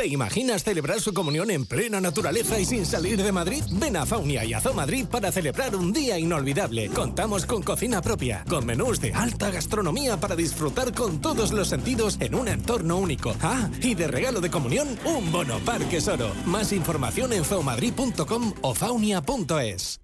¿Te imaginas celebrar su comunión en plena naturaleza y sin salir de Madrid? Ven a Faunia y a Zoo Madrid para celebrar un día inolvidable. Contamos con cocina propia, con menús de alta gastronomía para disfrutar con todos los sentidos en un entorno único. Ah, y de regalo de comunión, un bono Parque Soro. Más información en zoomadrid.com o faunia.es.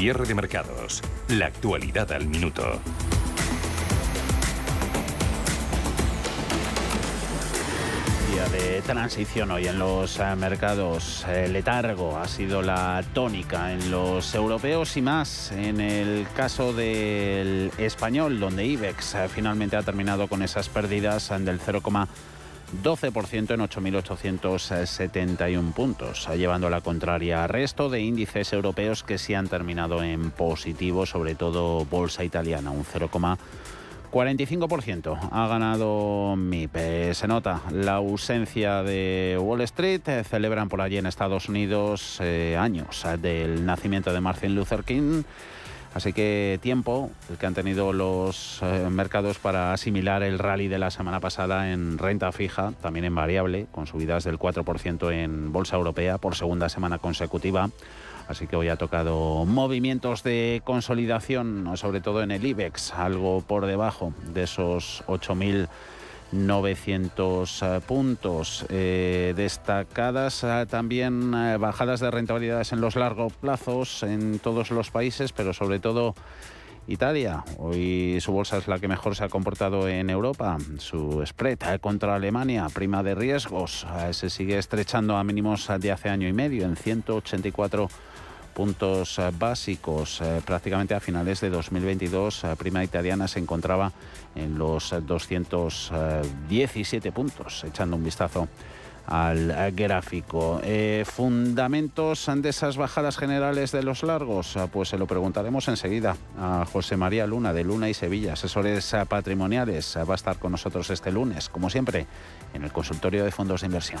Cierre de mercados. La actualidad al minuto. Día de transición hoy en los eh, mercados. Letargo ha sido la tónica en los europeos y más en el caso del español, donde IBEX eh, finalmente ha terminado con esas pérdidas del 0,5%. 12% en 8.871 puntos, llevando la contraria a resto de índices europeos que sí han terminado en positivo, sobre todo bolsa italiana, un 0,45% ha ganado MIP. Se nota la ausencia de Wall Street. Celebran por allí en Estados Unidos eh, años del nacimiento de Martin Luther King. Así que tiempo el que han tenido los eh, mercados para asimilar el rally de la semana pasada en renta fija, también en variable, con subidas del 4% en bolsa europea por segunda semana consecutiva. Así que hoy ha tocado movimientos de consolidación, sobre todo en el IBEX, algo por debajo de esos 8.000 900 eh, puntos. Eh, destacadas eh, también bajadas de rentabilidades en los largos plazos en todos los países, pero sobre todo Italia. Hoy su bolsa es la que mejor se ha comportado en Europa. Su spread contra Alemania, prima de riesgos, se sigue estrechando a mínimos de hace año y medio en 184 puntos eh, básicos. Eh, prácticamente a finales de 2022, eh, prima italiana se encontraba en los 217 puntos, echando un vistazo al gráfico. fundamentos de esas bajadas generales de los largos, pues se lo preguntaremos enseguida a José María Luna de Luna y Sevilla, asesores patrimoniales. Va a estar con nosotros este lunes, como siempre, en el consultorio de fondos de inversión.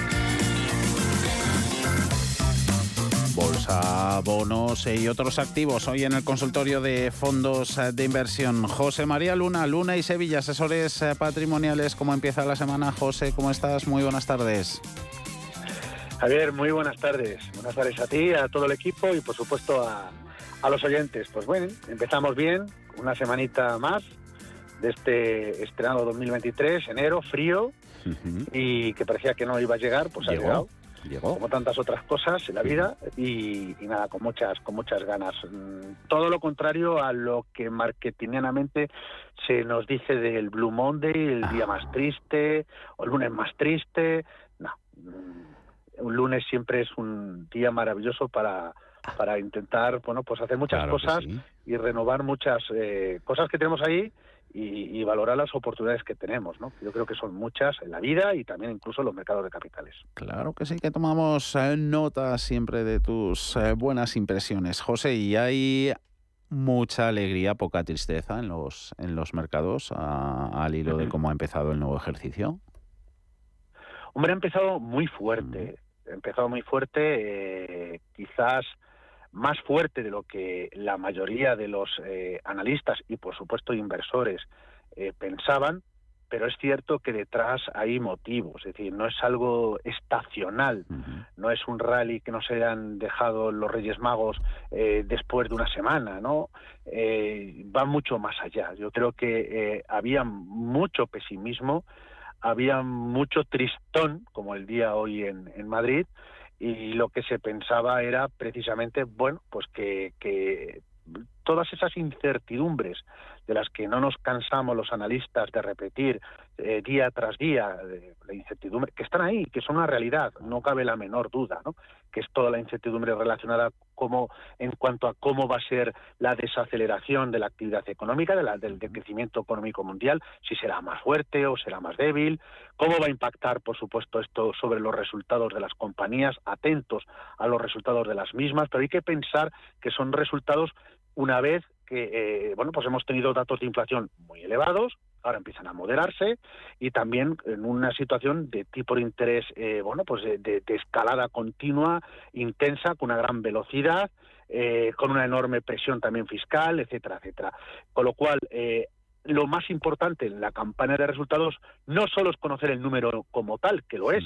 Bolsa, bonos y otros activos. Hoy en el consultorio de fondos de inversión. José María Luna, Luna y Sevilla, asesores patrimoniales. ¿Cómo empieza la semana, José? ¿Cómo estás? Muy buenas tardes. Javier, muy buenas tardes. Buenas tardes a ti, a todo el equipo y por supuesto a, a los oyentes. Pues bueno, empezamos bien, una semanita más de este estrenado 2023, enero, frío, y que parecía que no iba a llegar, pues ha llegado como tantas otras cosas en la vida y, nada con muchas con muchas ganas. Mm, todo lo contrario a lo que marketingianamente se nos dice del Blue Monday el día más triste o el lunes más triste. No. Mm, un lunes siempre es un día maravilloso para para intentar bueno pues hacer muchas cosas y renovar muchas eh, cosas que tenemos ahí y, valorar las oportunidades que tenemos, ¿no? Yo creo que son muchas en la vida y también incluso en los mercados de capitales. Claro que sí, que tomamos eh, nota siempre de tus eh, buenas impresiones, José, y hay mucha alegría, poca tristeza en los en los mercados al hilo de cómo ha empezado el nuevo ejercicio. Hombre, ha empezado muy fuerte, ha empezado muy fuerte, eh, quizás más fuerte de lo que la mayoría de los eh, analistas y por supuesto inversores eh, pensaban, pero es cierto que detrás hay motivos, es decir, no es algo estacional, no es un rally que no se hayan dejado los Reyes Magos eh, después de una semana, ¿no? va mucho más allá. Yo creo que había mucho pesimismo, había mucho tristón, como el día hoy en, en Madrid, y lo que se pensaba era precisamente, bueno, pues que, que todas esas incertidumbres de las que no nos cansamos los analistas de repetir eh, día tras día, la incertidumbre, que están ahí, que son una realidad, no cabe la menor duda, ¿no? que es toda la incertidumbre relacionada como, en cuanto a cómo va a ser la desaceleración de la actividad económica, de la, del, crecimiento económico mundial, si será más fuerte o será más débil, cómo va a impactar, por supuesto, esto sobre los resultados de las compañías, atentos a los resultados de las mismas, pero hay que pensar que son resultados una vez que eh, bueno pues hemos tenido datos de inflación muy elevados ahora empiezan a moderarse y también en una situación de tipo de interés eh, bueno pues de, escalada continua intensa con una gran velocidad eh, con una enorme presión también fiscal etcétera etcétera. Con lo cual lo más importante en la campaña de resultados no solo es conocer el número como tal, que lo es,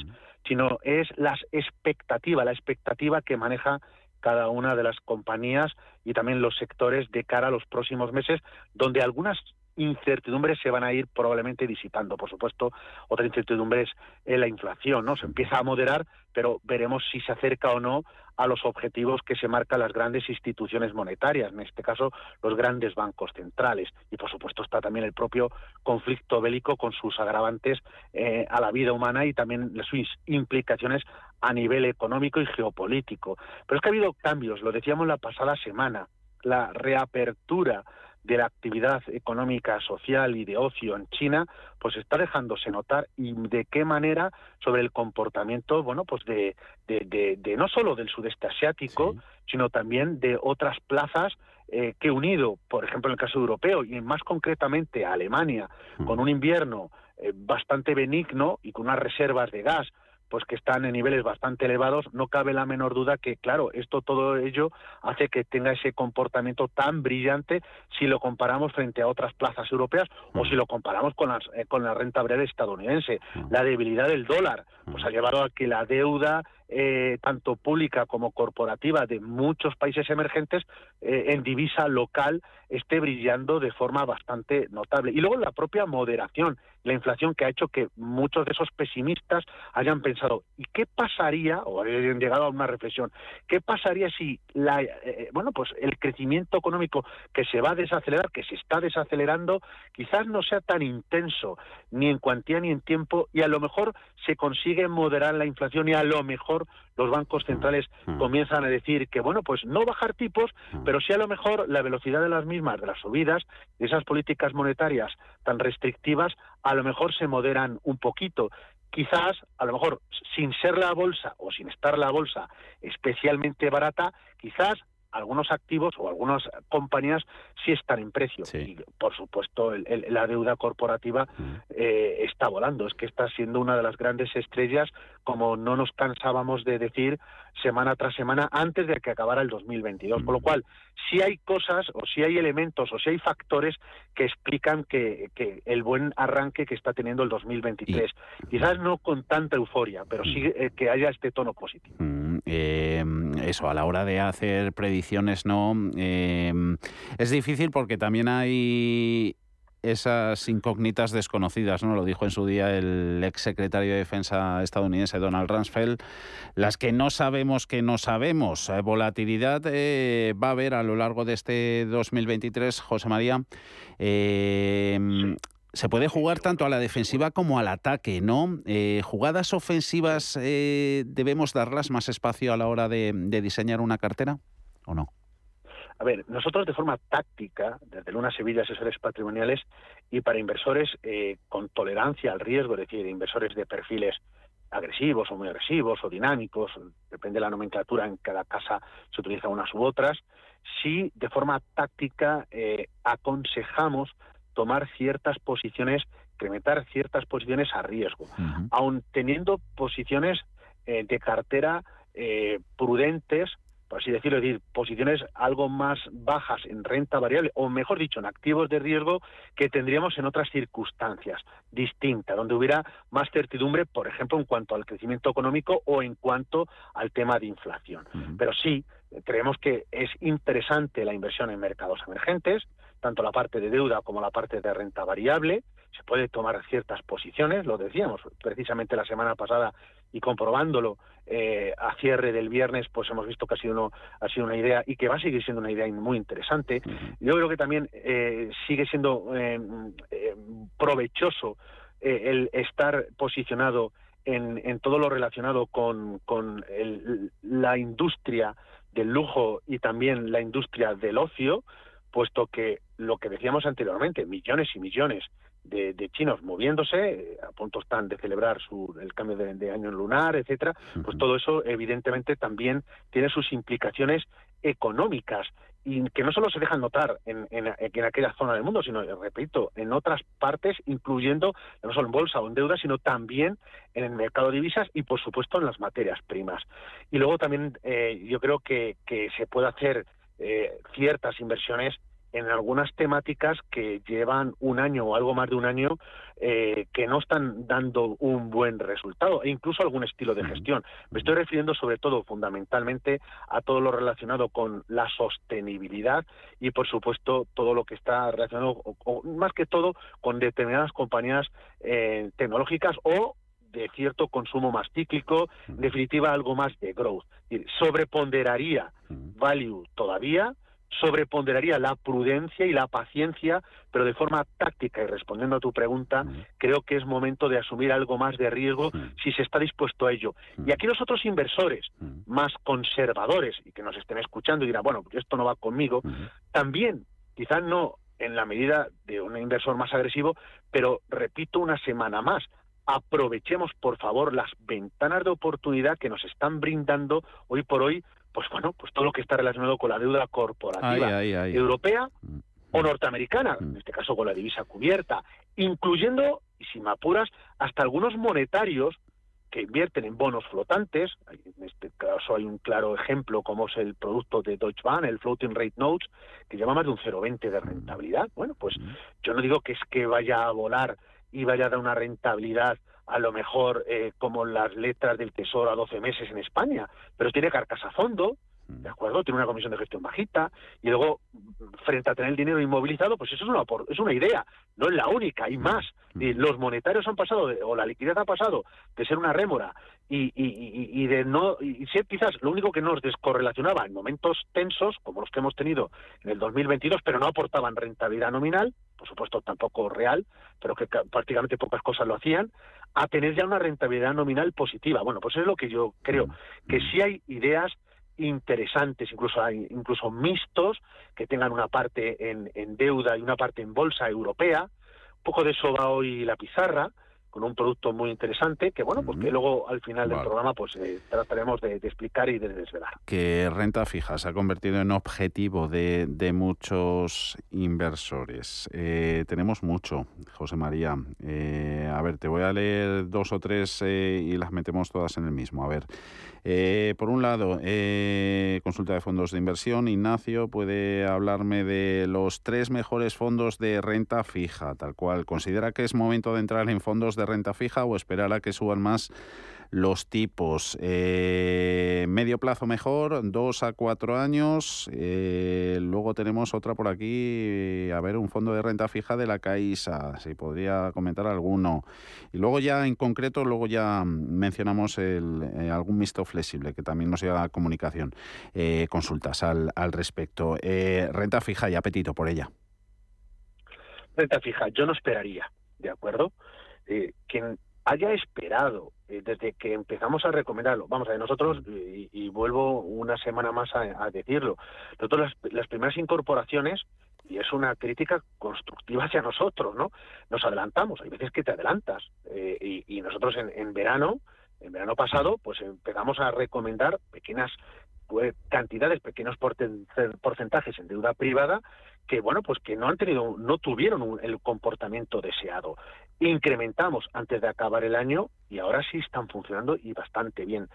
sino es las expectativas, la expectativa que maneja cada una de las compañías y también los sectores de cara a los próximos meses, donde algunas incertidumbres se van a ir probablemente disipando. Por supuesto, otra incertidumbre es eh, la inflación, ¿no? Se empieza a moderar, pero veremos si se acerca o no a los objetivos que se marcan las grandes instituciones monetarias, en este caso los grandes bancos centrales. Y por supuesto está también el propio conflicto bélico con sus agravantes eh, a la vida humana y también sus implicaciones a nivel económico y geopolítico. Pero es que ha habido cambios, lo decíamos la pasada semana, la reapertura de la actividad económica, social y de ocio en China, pues está dejándose notar y de qué manera sobre el comportamiento, bueno, pues de, de, no solo del sudeste asiático, sino también de otras plazas eh, que unido, por ejemplo, en el caso europeo y más concretamente a Alemania, mm. con un invierno eh, bastante benigno y con unas reservas de gas pues que están en niveles bastante elevados, no cabe la menor duda que, claro, esto todo ello hace que tenga ese comportamiento tan brillante si lo comparamos frente a otras plazas europeas o si lo comparamos con, las, eh, con la renta variable estadounidense. La debilidad del dólar. Pues ha llevado a que la deuda eh, tanto pública como corporativa de muchos países emergentes eh, en divisa local esté brillando de forma bastante notable. Y luego la propia moderación la inflación que ha hecho que muchos de esos pesimistas hayan pensado, ¿y qué pasaría, o hayan llegado a una reflexión, qué pasaría si la, eh, eh, bueno, pues el crecimiento económico que se va a desacelerar, que se está desacelerando, quizás no sea tan intenso, ni en cuantía ni en tiempo, y a lo mejor se consigue moderar la inflación y a lo mejor los bancos centrales mm. comienzan a decir que, bueno, pues no bajar tipos, mm. pero sí a lo mejor la velocidad de las mismas, de las subidas, de esas políticas monetarias tan restrictivas, a lo mejor se moderan un poquito. Quizás, a lo mejor, sin ser la bolsa o sin estar la bolsa especialmente barata, quizás algunos activos o algunas compañías sí están en precio. Y, por supuesto, la deuda corporativa mm. eh, está volando. Es que está siendo una de las grandes estrellas, como no nos cansábamos de decir semana tras semana antes de que acabara el 2022. Con lo mm. cual, si hay cosas o si hay elementos o si hay factores que explican que, el buen arranque que está teniendo el 2023. Quizás no con tanta euforia, pero sí mm. eh, que haya este tono positivo. Eh, eso, a la hora de hacer predicciones, ¿no? Eh, es difícil porque también hay esas incógnitas desconocidas, ¿no? Lo dijo en su día el ex secretario de Defensa estadounidense Donald Rumsfeld, las que no sabemos que no sabemos. Eh, volatilidad eh, va a haber a lo largo de este 2023, José María. Se puede jugar tanto a la defensiva como al ataque, ¿no? ¿Jugadas ofensivas debemos darlas más espacio a la hora de diseñar una cartera o no? A ver, nosotros de forma táctica, desde Luna Sevilla Asesores Patrimoniales y para inversores eh, con tolerancia al riesgo, es decir, inversores de perfiles agresivos o muy agresivos o dinámicos, depende de la nomenclatura, en cada casa se utilizan unas u otras, sí de forma táctica eh, aconsejamos tomar ciertas posiciones, incrementar ciertas posiciones a riesgo, aun teniendo posiciones eh, de cartera prudentes por así decirlo, es decir, posiciones algo más bajas en renta variable, o mejor dicho, en activos de riesgo que tendríamos en otras circunstancias distintas, donde hubiera más certidumbre, por ejemplo, en cuanto al crecimiento económico o en cuanto al tema de inflación. Pero sí, creemos que es interesante la inversión en mercados emergentes, tanto la parte de deuda como la parte de renta variable, se puede tomar ciertas posiciones, lo decíamos precisamente la semana pasada y comprobándolo eh, a cierre del viernes, pues hemos visto que ha sido, ha sido una idea y que va a seguir siendo una idea muy interesante. Yo creo que también eh, sigue siendo eh, provechoso el estar posicionado en, en, todo lo relacionado con, con la industria del lujo y también la industria del ocio, puesto que lo que decíamos anteriormente, millones y millones de, chinos moviéndose, eh, a punto están de celebrar su, el cambio de, año lunar, etcétera, pues todo eso evidentemente también tiene sus implicaciones económicas y que no solo se dejan notar en, en, aquella zona del mundo, sino, repito, en otras partes, incluyendo no solo en bolsa o en deuda, sino también en el mercado de divisas y, por supuesto, en las materias primas. Y luego también eh, yo creo que, que se puede hacer eh, ciertas inversiones en algunas temáticas que llevan un año o algo más de un año eh, que no están dando un buen resultado e incluso algún estilo de gestión. Me estoy refiriendo sobre todo fundamentalmente a todo lo relacionado con la sostenibilidad y por supuesto todo lo que está relacionado más que todo con determinadas compañías eh, tecnológicas o de cierto consumo más cíclico, en definitiva algo más de growth. Sobreponderaría value todavía, sobreponderaría la prudencia y la paciencia, pero de forma táctica y respondiendo a tu pregunta, creo que es momento de asumir algo más de riesgo si se está dispuesto a ello. Y aquí los otros inversores más conservadores y que nos estén escuchando y dirán, bueno, pues esto no va conmigo, también, quizás no en la medida de un inversor más agresivo, pero repito una semana más, aprovechemos por favor las ventanas de oportunidad que nos están brindando hoy por hoy pues bueno, pues todo lo que está relacionado con la deuda corporativa europea mm, o mm. norteamericana, mm. en este caso con la divisa cubierta, incluyendo, y si me apuras, hasta algunos monetarios que invierten en bonos flotantes, en este caso hay un claro ejemplo como es el producto de Deutsche Bank, el Floating Rate Notes, que lleva más de un 0,20 de rentabilidad. Bueno, pues yo no digo que es que vaya a volar y vaya a dar una rentabilidad a lo mejor eh, como las letras del Tesoro a 12 meses en España, pero tiene carcasa a fondo, ¿de acuerdo? Tiene una comisión de gestión bajita y luego, frente a tener el dinero inmovilizado, pues eso es una, es una idea, no es la única, hay más. Y los monetarios han pasado, o la liquidez ha pasado de ser una rémora y, y, y, de no y ser quizás lo único que nos descorrelacionaba en momentos tensos como los que hemos tenido en el 2022 pero no aportaban rentabilidad nominal por supuesto tampoco real pero que prácticamente pocas cosas lo hacían a tener ya una rentabilidad nominal positiva. Bueno pues es lo que yo creo que sí hay ideas interesantes, incluso hay incluso mixtos que tengan una parte en, en deuda y una parte en bolsa europea. Un poco de eso va hoy la pizarra con un producto muy interesante que bueno pues que luego al final del programa pues eh, trataremos de, explicar y de desvelar. Que renta fija se ha convertido en objetivo de, de muchos inversores eh, tenemos mucho José María. Eh, a ver te voy a leer dos o tres y las metemos todas en el mismo. A ver por un lado, consulta de fondos de inversión. Ignacio puede hablarme de los tres mejores fondos de renta fija, tal cual. ¿Considera que es momento de entrar en fondos de renta fija o esperar a que suban más los tipos? Eh, medio plazo mejor, dos a cuatro años. Eh, luego tenemos otra por aquí, a ver, un fondo de renta fija de la Caixa, si podría comentar alguno. Y luego ya en concreto, luego ya mencionamos el, eh, algún mixto flexible que también nos llega a comunicación. consultas al, al respecto. renta fija y apetito por ella. Renta fija, yo no esperaría, ¿de acuerdo? eh, haya esperado eh, desde que empezamos a recomendarlo, vamos a ver, nosotros, y, vuelvo una semana más a, decirlo, nosotros las, primeras incorporaciones, y es una crítica constructiva hacia nosotros, ¿no? Nos adelantamos, hay veces que te adelantas, eh, y, nosotros en, en verano, en verano pasado, pues empezamos a recomendar pequeñas pues, cantidades, pequeños porcentajes en deuda privada que bueno pues que no han tenido no tuvieron el comportamiento deseado. Incrementamos antes de acabar el año y ahora sí están funcionando y bastante bien.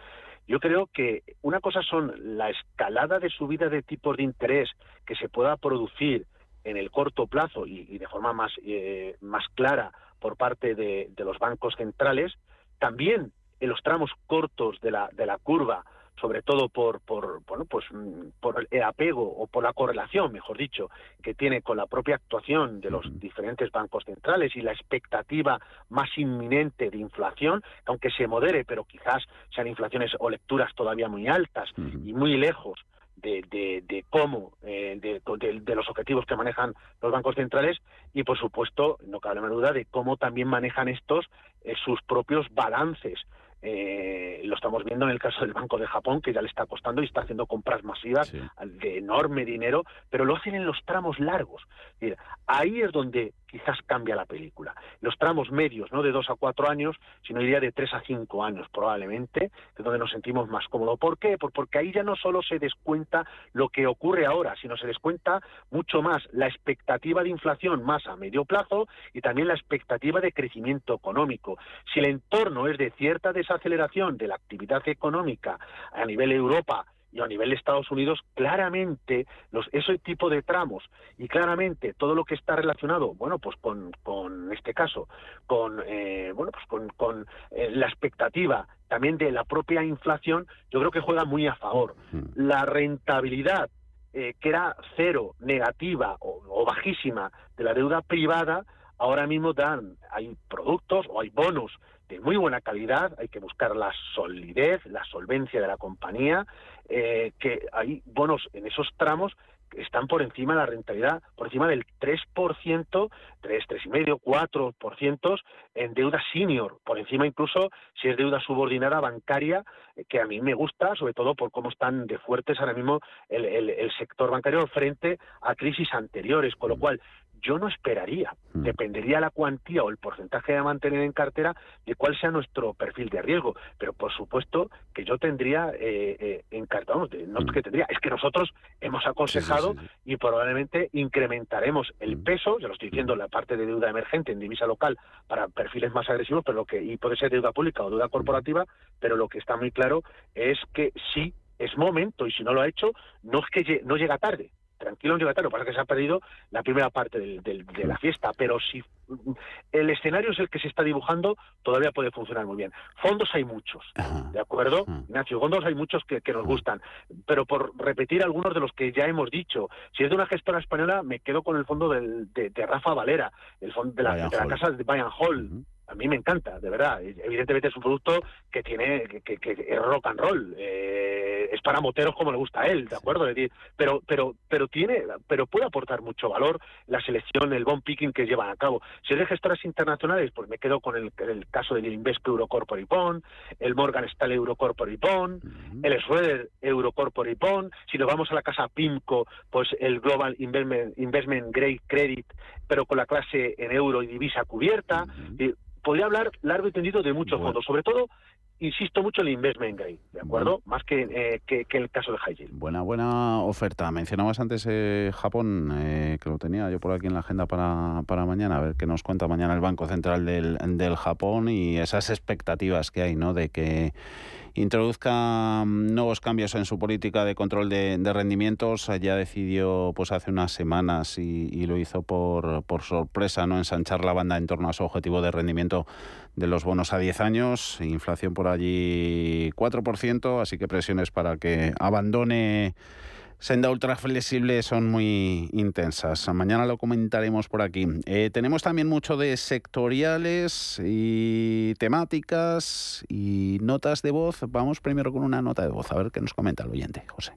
Yo creo que una cosa son la escalada de subida de tipos de interés que se pueda producir en el corto plazo y, de forma más eh, más clara por parte de, de los bancos centrales también en los tramos cortos de la de la curva sobre todo por, por, bueno, pues, mm, por el apego o por la correlación, mejor dicho, que tiene con la propia actuación de los diferentes bancos centrales y la expectativa más inminente de inflación, aunque se modere, pero quizás sean inflaciones o lecturas todavía muy altas y muy lejos de, de, cómo, eh, de, de, los objetivos que manejan los bancos centrales y, por supuesto, no cabe la duda de cómo también manejan estos eh, sus propios balances eh, lo estamos viendo en el caso del Banco de Japón, que ya le está costando y está haciendo compras masivas de enorme dinero, pero lo hacen en los tramos largos. ahí es donde quizás cambia la película. Los tramos medios, no de dos a cuatro años, sino diría de tres a cinco años probablemente, es donde nos sentimos más cómodos. ¿Por qué? Porque ahí ya no solo se descuenta lo que ocurre ahora, sino se descuenta mucho más la expectativa de inflación más a medio plazo y también la expectativa de crecimiento económico. Si el entorno es de cierta desaceleración de la actividad económica a nivel Europa, y a nivel de Estados Unidos, claramente los, ese tipo de tramos y claramente todo lo que está relacionado, bueno, pues con, con este caso, con, eh, bueno, pues con, con eh, la expectativa también de la propia inflación, yo creo que juega muy a favor. La rentabilidad eh, que era cero, negativa o, o bajísima de la deuda privada, ahora mismo dan, hay productos o hay bonos de muy buena calidad, hay que buscar la solidez, la solvencia de la compañía, eh, que hay bonos en esos tramos que están por encima de la rentabilidad, por encima del 3%, 3, 3,5, 4% en deuda senior, por encima incluso si es deuda subordinada bancaria, eh, que a mí me gusta, sobre todo por cómo están de fuertes ahora mismo el, el sector bancario frente a crisis anteriores, con lo mm. cual yo no esperaría. Mm. Dependería la cuantía o el porcentaje de mantener en cartera de cuál sea nuestro perfil de riesgo. Pero por supuesto que yo tendría eh, eh en cartera, no mm. que tendría, es que nosotros hemos aconsejado y probablemente incrementaremos el mm. peso, ya lo estoy diciendo, la parte de deuda emergente en divisa local para perfiles más agresivos, pero lo que y puede ser deuda pública o deuda corporativa, pero lo que está muy claro es que sí es momento y si no lo ha hecho no es que no llega tarde tranquilo en lo que pasa es que se ha perdido la primera parte de la fiesta, pero si el escenario es el que se está dibujando, todavía puede funcionar muy bien. Fondos hay muchos, ¿de acuerdo? Ignacio, fondos hay muchos que, nos gustan, pero por repetir algunos de los que ya hemos dicho, si es de una gestora española, me quedo con el fondo de, Rafa Valera, el fondo de la, casa de Bayern Hall a mí me encanta, de verdad. Evidentemente es un producto que tiene, que, es rock and roll, eh, es para moteros como le gusta a él, ¿de acuerdo? pero, pero, pero tiene, pero puede aportar mucho valor la selección, el bond picking que llevan a cabo. Si es de gestoras internacionales, pues me quedo con el, caso del Invesco Eurocorporate Bond, el Morgan Stanley Eurocorporate Bond, el Schroeder Eurocorporate Bond. Si nos vamos a la casa PIMCO, pues el Global Investment, Investment Grade Credit, pero con la clase en euro y divisa cubierta podría hablar largo y tendido de muchos fondos, sobre todo insisto mucho en el investment grade, ¿de acuerdo? Más que, eh, que, el caso de high yield. Buena, buena oferta. Mencionabas antes eh, Japón, eh, que lo tenía yo por aquí en la agenda para, para mañana, a ver qué nos cuenta mañana el Banco Central del, del Japón y esas expectativas que hay, ¿no? De que introduzca mm, nuevos cambios en su política de control de, rendimientos. Ya decidió pues hace unas semanas y, lo hizo por, por, sorpresa, no ensanchar la banda en torno a su objetivo de rendimiento de los bonos a 10 años, inflación por allí 4%, así que presiones para que abandone Senda ultra flexible son muy intensas. Mañana lo comentaremos por aquí. Eh, tenemos también mucho de sectoriales y temáticas y notas de voz. Vamos primero con una nota de voz, a ver qué nos comenta el oyente, José.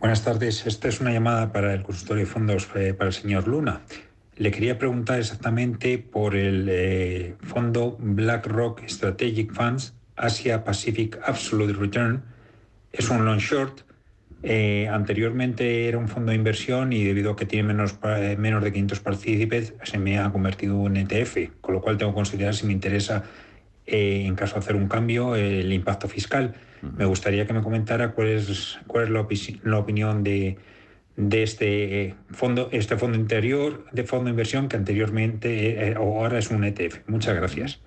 Buenas tardes. Esta es una llamada para el consultorio de fondos eh, para el señor Luna. Le quería preguntar exactamente por el eh, fondo BlackRock Strategic Funds Asia Pacific Absolute Return. Es un long short eh, anteriormente era un fondo de inversión y debido a que tiene menos, eh, menos de 500 partícipes, se me ha convertido en ETF, con lo cual tengo que considerar si me interesa, eh, en caso de hacer un cambio, el impacto fiscal. Me gustaría que me comentara cuál es, cuál es la, opinión de, de este fondo, este fondo interior de fondo de inversión que anteriormente o ahora es un ETF. Muchas gracias.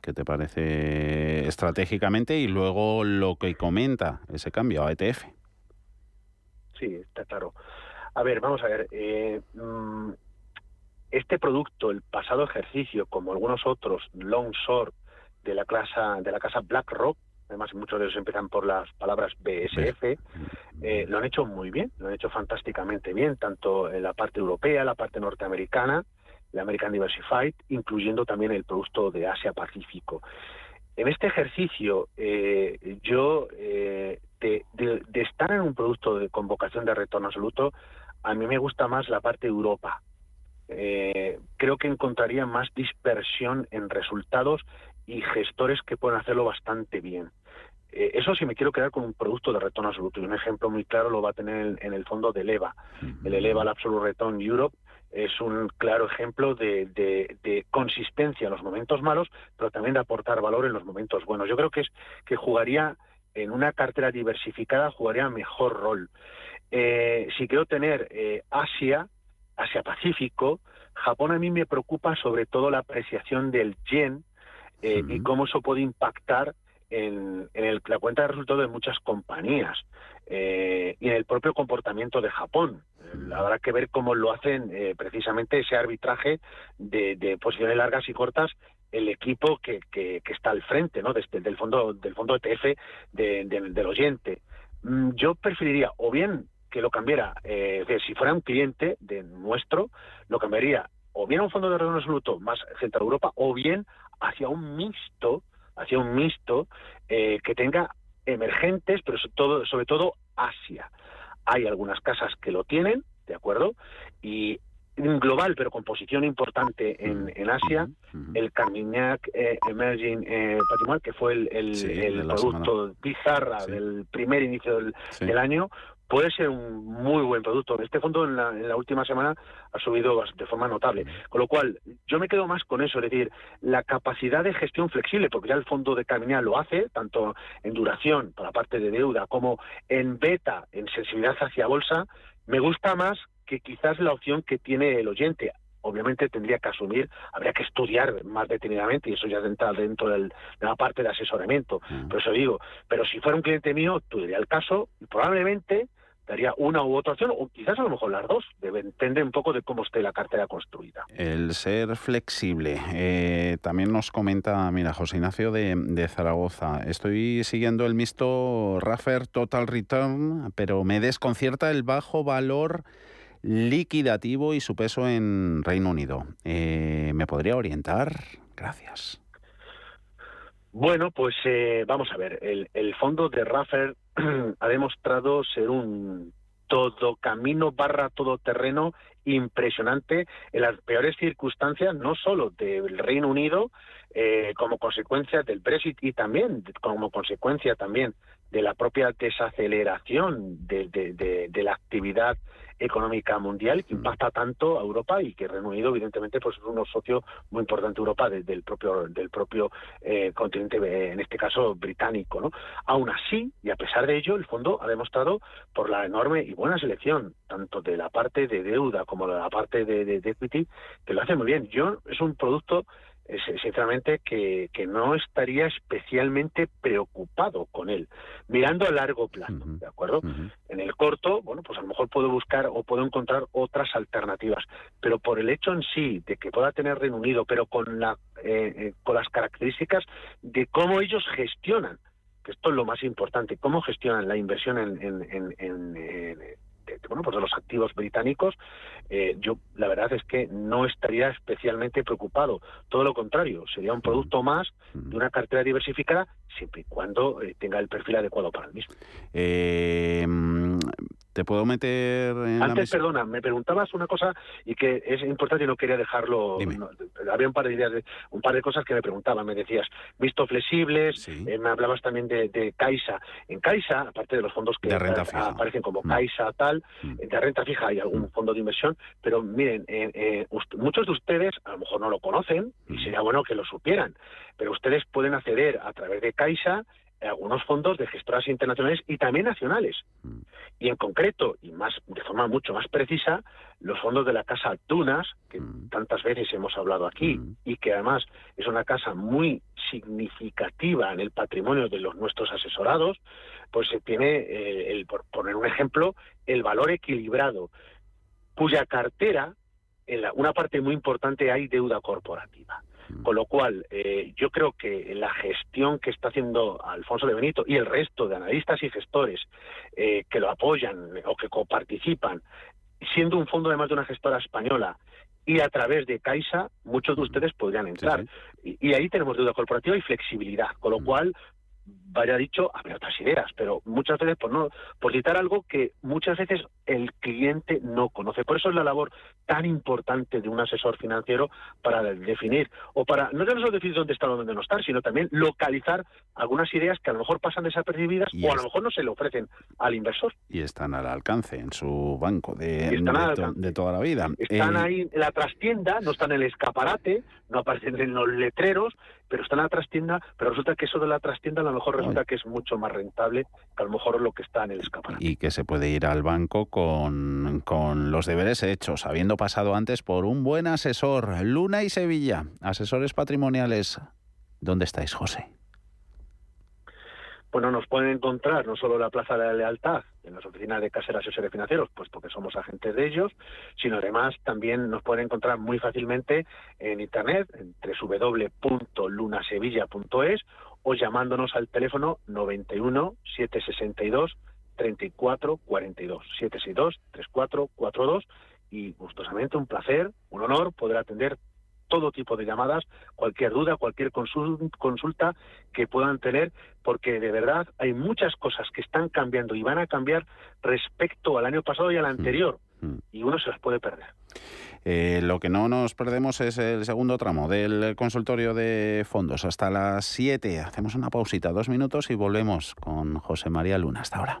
¿Qué te parece estratégicamente y luego lo que comenta ese cambio a ETF? Sí, está claro. A ver, vamos a ver. Eh, mm, este producto, el pasado ejercicio, como algunos otros, long short de la casa de la casa BlackRock, además muchos de ellos empiezan por las palabras BSF, eh, lo han hecho muy bien, lo han hecho fantásticamente bien, tanto en la parte europea, la parte norteamericana, la American Diversified, incluyendo también el producto de Asia Pacífico. En este ejercicio, eh, yo de, estar en un producto de convocación de retorno absoluto, a mí me gusta más la parte Europa. Eh, creo que encontraría más dispersión en resultados y gestores que pueden hacerlo bastante bien. Eh, eso si me quiero quedar con un producto de retorno absoluto. Y un ejemplo muy claro lo va a tener en, el fondo de EVA. El ELEVA, el Absolute Return Europe, es un claro ejemplo de, de, consistencia en los momentos malos, pero también de aportar valor en los momentos buenos. Yo creo que es que jugaría en una cartera diversificada jugaría mejor rol. Eh, si quiero tener eh, Asia, Asia-Pacífico, Japón a mí me preocupa sobre todo la apreciación del yen eh, y cómo eso puede impactar en, la cuenta de resultados de muchas compañías y en el propio comportamiento de Japón. Habrá que ver cómo lo hacen precisamente ese arbitraje de, de posiciones largas y cortas el equipo que, que, está al frente ¿no? Este, del fondo del fondo ETF del oyente. Mm, yo preferiría o bien que lo cambiara, eh, si fuera un cliente de nuestro, lo cambiaría o bien a un fondo de retorno absoluto más Central Europa o bien hacia un mixto, hacia un mixto eh, que tenga emergentes, pero sobre todo, sobre todo Asia. Hay algunas casas que lo tienen, ¿de acuerdo? Y global, pero con posición importante en, en Asia, el Carmignac eh, Emerging eh, Patrimonial, que fue el, el, producto pizarra del primer inicio del, año, puede ser un muy buen producto. Este fondo en la, en la, última semana ha subido de forma notable. Con lo cual, yo me quedo más con eso, es decir, la capacidad de gestión flexible, porque ya el fondo de Carmignac lo hace, tanto en duración para la parte de deuda como en beta, en sensibilidad hacia bolsa, me gusta más que quizás la opción que tiene el oyente. Obviamente tendría que asumir, habría que estudiar más detenidamente y eso ya entra dentro de la parte de asesoramiento. Por eso digo, pero si fuera un cliente mío, tuviera el caso y probablemente daría una u otra opción, o quizás a lo mejor las dos. Depende un poco de cómo esté la cartera construida. El ser flexible. Eh, también nos comenta, mira, José Ignacio de, de, Zaragoza. Estoy siguiendo el mixto Raffer Total Return, pero me desconcierta el bajo valor liquidativo y su peso en Reino Unido. Eh, ¿Me podría orientar? Gracias. Bueno, pues eh, vamos a ver. El, fondo de Raffer ha demostrado ser un todo camino barra todo terreno impresionante en las peores circunstancias, no solo del Reino Unido, eh, como consecuencia del Brexit y también como consecuencia también de la propia desaceleración de, de, de la actividad económica mundial que impacta tanto a Europa y que Reino Unido evidentemente pues es un socio muy importante de Europa del propio del propio eh, continente en este caso británico no aún así y a pesar de ello el fondo ha demostrado por la enorme y buena selección tanto de la parte de deuda como de la parte de, de, de equity que lo hace muy bien. Yo es un producto sinceramente que, que, no estaría especialmente preocupado con él, mirando a largo plazo, ¿de acuerdo? En el corto, bueno, pues a lo mejor puedo buscar o puedo encontrar otras alternativas, pero por el hecho en sí de que pueda tener Reino Unido, pero con, la, eh, eh, con las características de cómo ellos gestionan, que esto es lo más importante, cómo gestionan la inversión en, en, en, en bueno, pues de los activos británicos, eh, yo la verdad es que no estaría especialmente preocupado. Todo lo contrario, sería un producto más de una cartera diversificada siempre y cuando eh, tenga el perfil adecuado para el mismo. Eh, ¿Te puedo meter en Antes, perdona, me preguntabas una cosa y que es importante y no quería dejarlo. No, había un par de ideas, de, un par de cosas que me preguntaban. Me decías, visto flexibles, sí. eh, me hablabas también de, de, Caixa. En Caixa, aparte de los fondos que aparecen como mm. Caixa, tal, mm. de renta fija hay algún mm. fondo de inversión, pero miren, eh, eh, muchos de ustedes a lo mejor no lo conocen y sería bueno que lo supieran, pero ustedes pueden acceder a través de Caixa algunos fondos de gestoras internacionales y también nacionales. Y en concreto, y más de forma mucho más precisa, los fondos de la casa Tunas, que tantas veces hemos hablado aquí, y que además es una casa muy significativa en el patrimonio de los nuestros asesorados, pues se tiene, eh, el, por poner un ejemplo, el valor equilibrado, cuya cartera, en la, una parte muy importante hay deuda corporativa. Con lo cual, eh, yo creo que la gestión que está haciendo Alfonso de Benito y el resto de analistas y gestores eh, que lo apoyan o que coparticipan, siendo un fondo además de una gestora española y a través de Caixa, muchos de ustedes podrían entrar. Sí, sí. Y, y, ahí tenemos deuda corporativa y flexibilidad, con lo cual vaya dicho, habrá otras ideas, pero muchas veces por no, por citar algo que muchas veces el cliente no conoce. Por eso es la labor tan importante de un asesor financiero para definir, o para, no solo definir dónde está o dónde no estar, sino también localizar algunas ideas que a lo mejor pasan desapercibidas y o a lo mejor no se le ofrecen al inversor. Y están al alcance en su banco de, de, to, de toda la vida. Están eh... ahí en la trastienda, no están en el escaparate, no aparecen en los letreros, pero está en la trastienda, pero resulta que eso de la trastienda a lo mejor resulta que es mucho más rentable que a lo mejor lo que está en el escaparate. Y que se puede ir al banco con, con los deberes hechos, habiendo pasado antes por un buen asesor. Luna y Sevilla, asesores patrimoniales. ¿Dónde estáis, José? Bueno, nos pueden encontrar no solo en la Plaza de la Lealtad, en las oficinas de Casera Asesores Financieros, puesto que somos agentes de ellos, sino además también nos pueden encontrar muy fácilmente en Internet, en www.lunasevilla.es o llamándonos al teléfono 91 762 34 42 762 34 42 y gustosamente un placer, un honor poder atender todo tipo de llamadas, cualquier duda, cualquier consulta que puedan tener, porque de verdad hay muchas cosas que están cambiando y van a cambiar respecto al año pasado y al anterior, mm. y uno se las puede perder. Eh, lo que no nos perdemos es el segundo tramo del consultorio de fondos. Hasta las 7 hacemos una pausita, dos minutos y volvemos con José María Luna. Hasta ahora.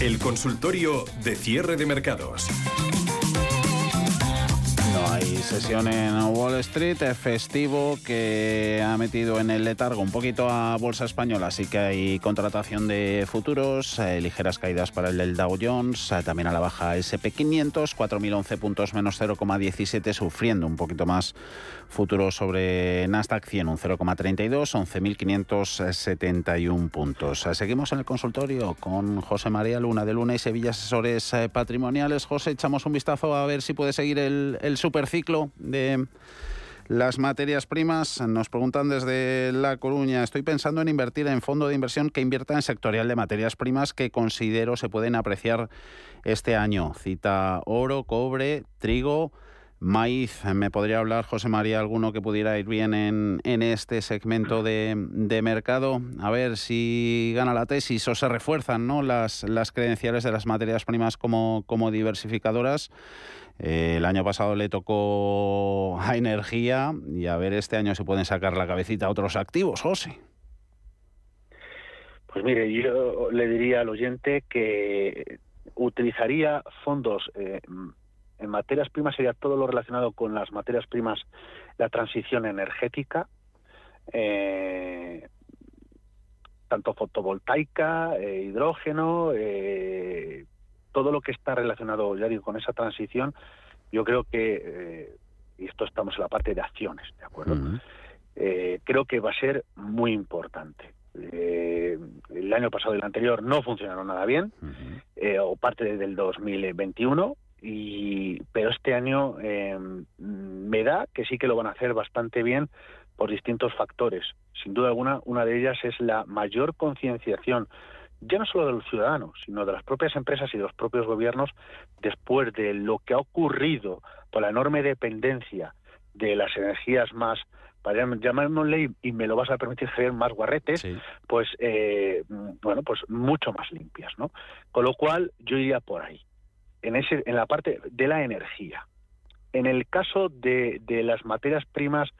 El consultorio de cierre de mercados. No hay sesión en Wall Street, es festivo que ha metido en el letargo un poquito a Bolsa Española, así que hay contratación de futuros, eh, ligeras caídas para el Dow Jones, eh, también a la baja SP500, 4.011 puntos menos 0,17, sufriendo un poquito más Futuro sobre Nasdaq 100, un 0,32, 11.571 puntos. Eh, seguimos en el consultorio con José María Luna de Luna y Sevilla Asesores eh, Patrimoniales. José, echamos un vistazo a ver si puede seguir el, el superciclo de las materias primas. Nos preguntan desde La Coruña, estoy pensando en invertir en fondo de inversión que invierta en sectorial de materias primas que considero se pueden apreciar este año. Cita oro, cobre, trigo Maíz, ¿me podría hablar, José María, alguno que pudiera ir bien en, en este segmento de, mercado? A ver si gana la tesis o se refuerzan ¿no? las, las credenciales de las materias primas como, como diversificadoras. Eh, el año pasado le tocó a energía y a ver este año si pueden sacar la cabecita a otros activos, José. Pues mire, yo le diría al oyente que utilizaría fondos eh, en materias primas sería todo lo relacionado con las materias primas, la transición energética, eh, tanto fotovoltaica, eh, hidrógeno, eh, todo lo que está relacionado, ya digo, con esa transición, yo creo que, y esto estamos en la parte de acciones, ¿de acuerdo? creo que va a ser muy importante. el año pasado y el anterior no funcionaron nada bien, o parte del 2021, y pero este año eh, me da que sí que lo van a hacer bastante bien por distintos factores. Sin duda alguna, una de ellas es la mayor concienciación, ya no solo de los ciudadanos, sino de las propias empresas y de los propios gobiernos, después de lo que ha ocurrido por la enorme dependencia de las energías más, para y me lo vas a permitir, Javier, más guarretes, pues, eh, bueno, pues mucho más limpias, ¿no? Con lo cual, yo iría por ahí en, ese, en la parte de la energía. En el caso de, de las materias primas,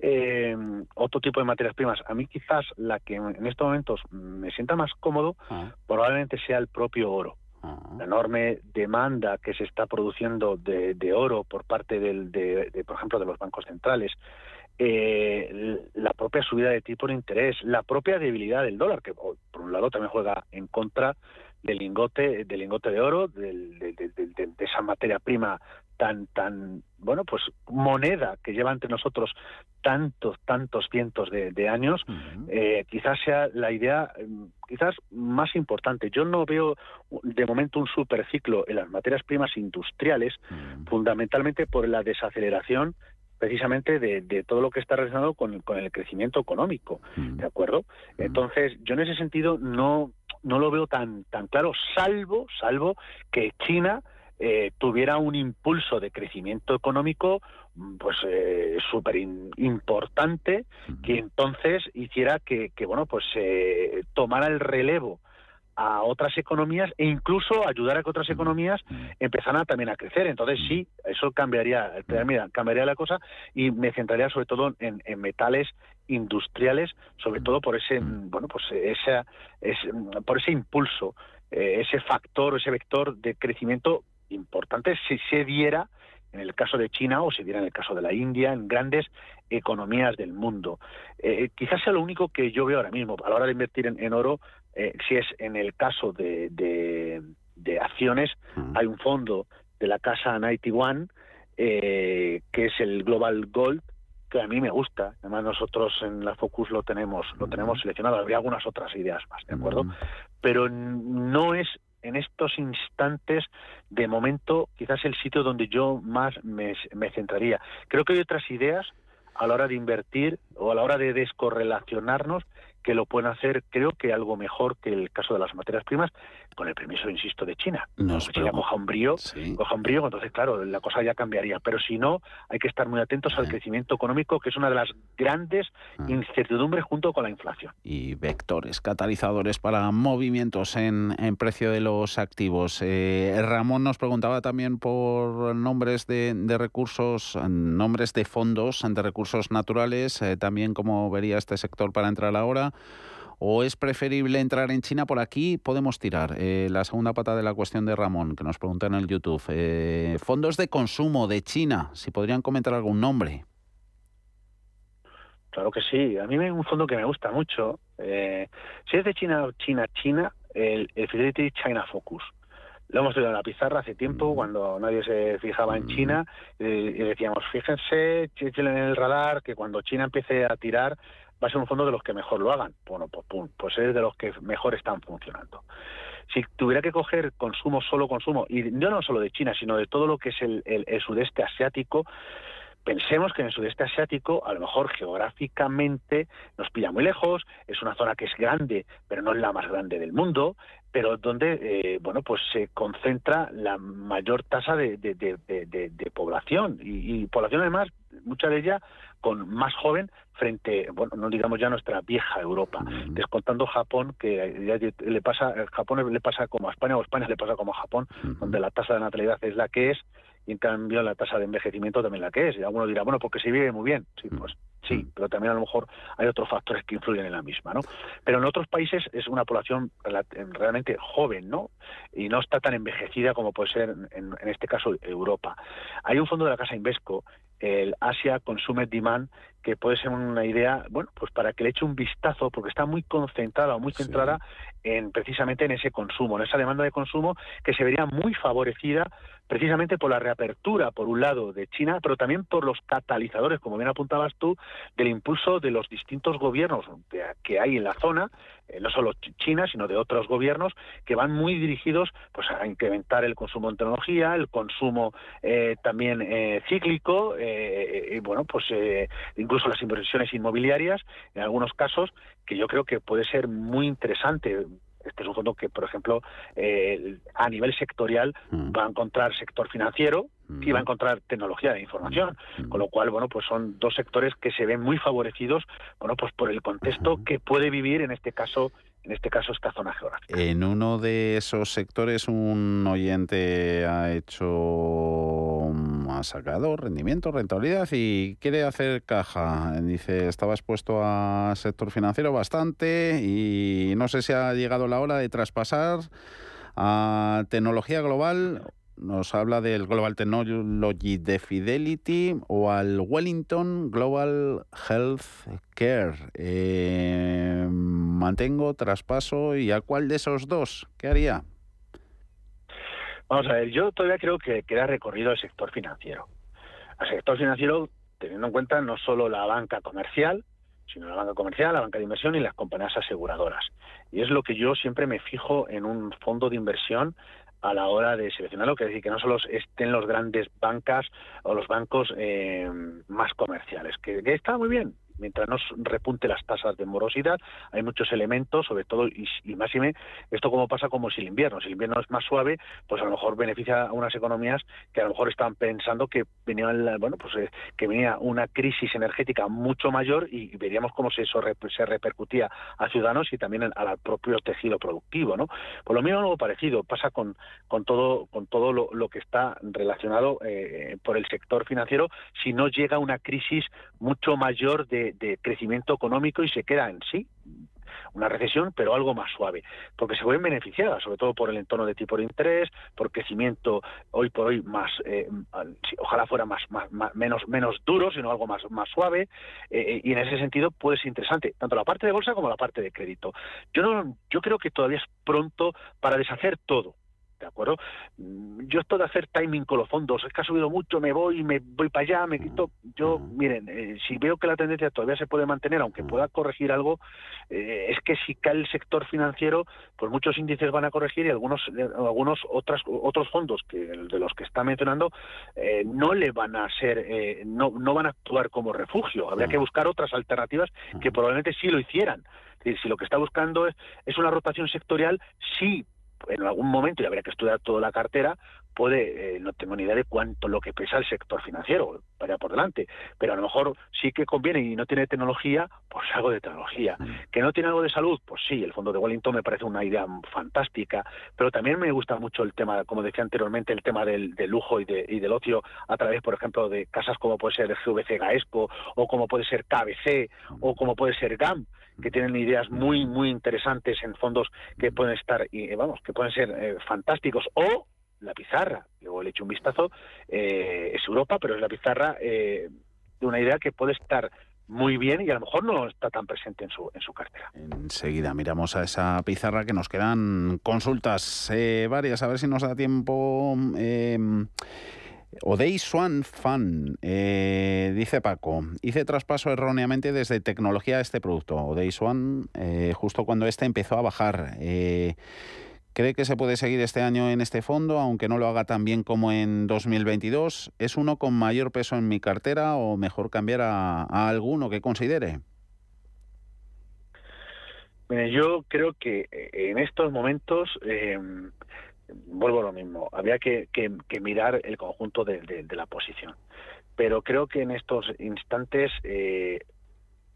eh, otro tipo de materias primas, a mí quizás la que en estos momentos me sienta más cómodo ah. probablemente sea el propio oro. Ah. La enorme demanda que se está produciendo de, de oro por parte del, de, por ejemplo, de los bancos centrales, eh, la propia subida de tipo de interés, la propia debilidad del dólar, que por un lado también juega en contra del lingote, del lingote de oro, de, esa materia prima tan, tan, bueno, pues moneda que lleva entre nosotros tantos, tantos cientos de, años, eh, quizás sea la idea mm, quizás más importante. Yo no veo de momento un superciclo en las materias primas industriales, fundamentalmente por la desaceleración precisamente de, todo lo que está relacionado con, con el crecimiento económico, ¿de acuerdo? Entonces, yo en ese sentido no, no lo veo tan, tan claro, salvo, salvo que China eh, tuviera un impulso de crecimiento económico pues eh, súper importante que entonces hiciera que, que bueno pues eh, tomara el relevo a otras economías e incluso ayudar a que otras economías empezaran también a crecer. Entonces sí, eso cambiaría, cambiaría la cosa y me centraría sobre todo en, metales industriales, sobre todo por ese, bueno, pues esa, por ese impulso, eh, ese factor, ese vector de crecimiento importante si se diera en el caso de China o se diera en el caso de la India, en grandes economías del mundo. Eh, quizás sea lo único que yo veo ahora mismo a la hora de invertir en oro eh, si es en el caso de, de, acciones, hay un fondo de la casa 91 eh, que es el Global Gold que a mí me gusta. Además nosotros en la Focus lo tenemos lo tenemos seleccionado. Habría algunas otras ideas más, ¿de acuerdo? Pero no es en estos instantes de momento quizás el sitio donde yo más me, me centraría. Creo que hay otras ideas a la hora de invertir o a la hora de descorrelacionarnos que lo pueden hacer, creo que algo mejor que el caso de las materias primas, con el permiso, insisto, de China. si China coja un brío, coja un brío, entonces, claro, la cosa ya cambiaría. Pero si no, hay que estar muy atentos al crecimiento económico, que es una de las grandes ah. incertidumbres junto con la inflación. Y vectores, catalizadores para movimientos en, en precio de los activos. Eh, Ramón nos preguntaba también por nombres de, de, recursos, nombres de fondos, de recursos naturales, eh, también cómo vería este sector para entrar ahora o es preferible entrar en China? Por aquí podemos tirar. Eh, la segunda pata de la cuestión de Ramón, que nos pregunta en el YouTube. Eh, fondos de consumo de China, si podrían comentar algún nombre. Claro que sí. A mí hay un fondo que me gusta mucho. Eh, si es de China, China, China, el, Fidelity China Focus. Lo hemos tenido en la pizarra hace tiempo, mm. cuando nadie se fijaba en mm. China, y decíamos, fíjense, en el radar, que cuando China empiece a tirar, va a ser un fondo de los que mejor lo hagan. Bueno, pues, pues es de los que mejor están funcionando. Si tuviera que coger consumo, solo consumo, y no, solo de China, sino de todo lo que es el, el sudeste asiático, pensemos que en el sudeste asiático, a lo mejor geográficamente nos pilla muy lejos, es una zona que es grande, pero no es la más grande del mundo, pero donde eh, bueno pues se concentra la mayor tasa de, de, población. Y, población además mucha de ella con más joven frente bueno no digamos ya nuestra vieja Europa. Descontando Japón que le pasa Japón le pasa como a España o España le pasa como a Japón donde la tasa de natalidad es la que es y en cambio la tasa de envejecimiento también la que es y alguno dirá bueno porque se vive muy bien sí pues sí, mm. pero también a lo mejor hay otros factores que influyen en la misma, ¿no? Pero en otros países es una población realmente joven, ¿no? Y no está tan envejecida como puede ser en, este caso Europa. Hay un fondo de la casa Invesco, el Asia Consumer Demand, que puede ser una idea, bueno, pues para que le eche un vistazo, porque está muy concentrada o muy centrada en precisamente en ese consumo, en esa demanda de consumo que se vería muy favorecida precisamente por la reapertura, por un lado, de China, pero también por los catalizadores, como bien apuntabas tú, del impulso de los distintos gobiernos que hay en la zona, eh, no solo China, sino de otros gobiernos, que van muy dirigidos pues, a incrementar el consumo en tecnología, el consumo eh, también eh, cíclico, y bueno, pues incluso las inversiones inmobiliarias, en algunos casos, que yo creo que puede ser muy interesante este es un fondo que, por ejemplo, eh, a nivel sectorial mm. va a encontrar sector financiero y va a mm. encontrar tecnología de información, mm. con lo cual, bueno, pues son dos sectores que se ven muy favorecidos, bueno, pues por el contexto que puede vivir en este caso en este caso esta zona geográfica. En uno de esos sectores un oyente ha hecho ha sacado rendimiento, rentabilidad y quiere hacer caja. Dice, estaba expuesto al sector financiero bastante y no sé si ha llegado la hora de traspasar a tecnología global nos habla del Global Technology de Fidelity o al Wellington Global Health Care. Eh, mantengo, traspaso y a cuál de esos dos, ¿qué haría? Vamos a ver, yo todavía creo que queda recorrido el sector financiero. Al sector financiero, teniendo en cuenta no solo la banca comercial, sino la banca comercial, la banca de inversión y las compañías aseguradoras. Y es lo que yo siempre me fijo en un fondo de inversión a la hora de seleccionarlo, que es decir, que no solo estén los grandes bancas o los bancos eh, más comerciales, que está muy bien, mientras no repunte las tasas de morosidad, hay muchos elementos, sobre todo, y, y más y me, esto como pasa como si el invierno, si el invierno es más suave, pues a lo mejor beneficia a unas economías que a lo mejor estaban pensando que venía, bueno, pues eh, que venía una crisis energética mucho mayor y veríamos cómo se, eso se repercutía a ciudadanos y también al propio tejido productivo, ¿no? Por lo mismo algo parecido pasa con, con todo, con todo lo, lo que está relacionado eh, por el sector financiero si no llega una crisis mucho mayor de de, crecimiento económico y se queda en sí una recesión, pero algo más suave, porque se ven beneficiadas, sobre todo por el entorno de tipo de interés, por crecimiento hoy por hoy más, eh, ojalá fuera más, menos, menos duro, sino algo más, más suave, eh, eh, y en ese sentido puede ser interesante, tanto la parte de bolsa como la parte de crédito. Yo no, yo creo que todavía es pronto para deshacer todo, ¿de acuerdo? Mm, yo esto de hacer timing con los fondos, es que ha subido mucho, me voy, me voy para allá, me quito. Yo, miren, eh, si veo que la tendencia todavía se puede mantener, aunque pueda corregir algo, eh, es que si cae el sector financiero, pues muchos índices van a corregir y algunos, eh, algunos otras, otros fondos que de los que está mencionando no le van a ser, no, no van a actuar como refugio. Habría que buscar otras alternativas que probablemente sí lo hicieran. Es decir, si lo que está buscando es, es una rotación sectorial, sí en algún momento, y habría que estudiar toda la cartera, puede, eh, no tengo ni idea de cuánto lo que pesa el sector financiero, vaya por delante, pero a lo mejor sí que conviene y no tiene tecnología, pues algo de tecnología. Mm. Que no tiene algo de salud, pues sí, el fondo de Wellington me parece una idea fantástica, pero también me gusta mucho el tema, como decía anteriormente, el tema del, lujo y, del ocio a través, por ejemplo, de casas como puede ser GVC Gaesco, o como puede ser KBC, o como puede ser GAM, que tienen ideas muy, muy interesantes en fondos que pueden estar, y, vamos, que pueden ser eh, fantásticos, o la pizarra, luego le he hecho un vistazo, eh, es Europa, pero es la pizarra eh, de una idea que puede estar muy bien y a lo mejor no está tan presente en su, en su cartera. Enseguida miramos a esa pizarra que nos quedan consultas eh, varias, a ver si nos da tiempo. Eh, Odey Swan Fan, dice Paco, hice traspaso erróneamente desde tecnología a este producto. Odey Swan, justo cuando este empezó a bajar. ¿Cree que se puede seguir este año en este fondo, aunque no lo haga tan bien como en 2022? ¿Es uno con mayor peso en mi cartera o mejor cambiar a, alguno que considere? yo creo que eh, en estos momentos, em, vuelvo a lo mismo, había que, mirar el conjunto de, la posición. Pero creo que en estos instantes, eh,